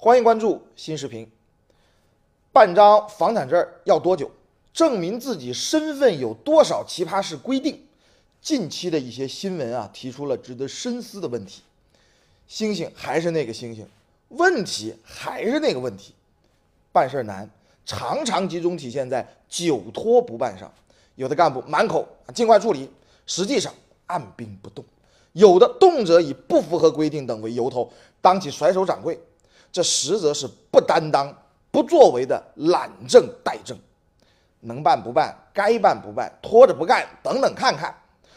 欢迎关注新视频。办张房产证要多久？证明自己身份有多少奇葩事规定？近期的一些新闻啊，提出了值得深思的问题。星星还是那个星星，问题还是那个问题。办事难，常常集中体现在久拖不办上。有的干部满口尽快处理，实际上按兵不动；有的动辄以不符合规定等为由头，当起甩手掌柜，这实则是不担当、不作为的懒政怠政。能办不办，该办不办，拖着不干，等等看看。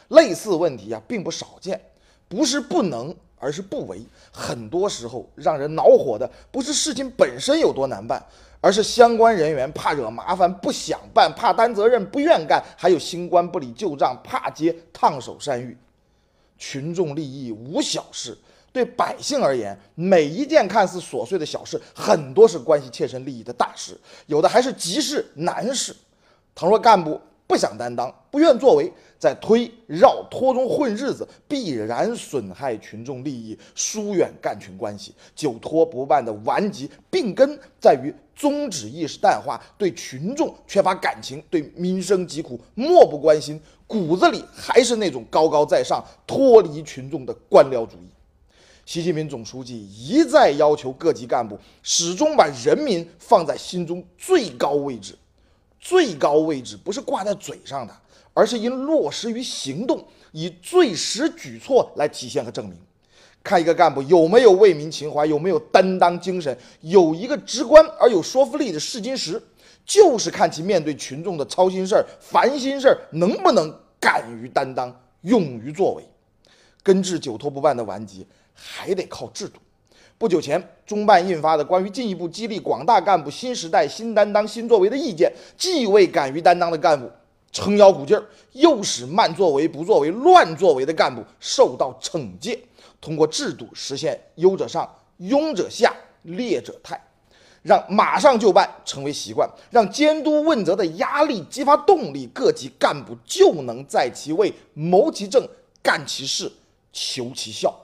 类似问题啊，并不少见，不是不能，而是不为。很多时候让人恼火的，不是事情本身有多难办，而是相关人员怕惹麻烦，不想办，怕担责任，不愿干，还有新官不理旧账，怕接烫手山芋。群众利益无小事，对百姓而言，每一件看似琐碎的小事，很多是关系切身利益的大事，有的还是急事难事。倘若干部不想担当，不愿作为，在推绕拖中混日子，必然损害群众利益，疏远干群关系。久拖不办的顽疾病根在于宗旨意识淡化，对群众缺乏感情，对民生疾苦漠不关心，骨子里还是那种高高在上、脱离群众的官僚主义。习近平总书记一再要求各级干部始终把人民放在心中最高位置。最高位置不是挂在嘴上的，而是应落实于行动，以最实举措来体现和证明。看一个干部有没有为民情怀，有没有担当精神，有一个直观而有说服力的试金石，就是看其面对群众的操心事儿、烦心事儿能不能敢于担当、勇于作为。根治久拖不办的顽疾，还得靠制度。不久前，中办印发的关于进一步激励广大干部新时代新担当新作为的意见，既为敢于担当的干部撑腰鼓劲儿，又使慢作为、不作为、乱作为的干部受到惩戒。通过制度实现优者上、庸者下、劣者汰，让马上就办成为习惯，让监督问责的压力激发动力，各级干部就能在其位、谋其政、干其事、求其效。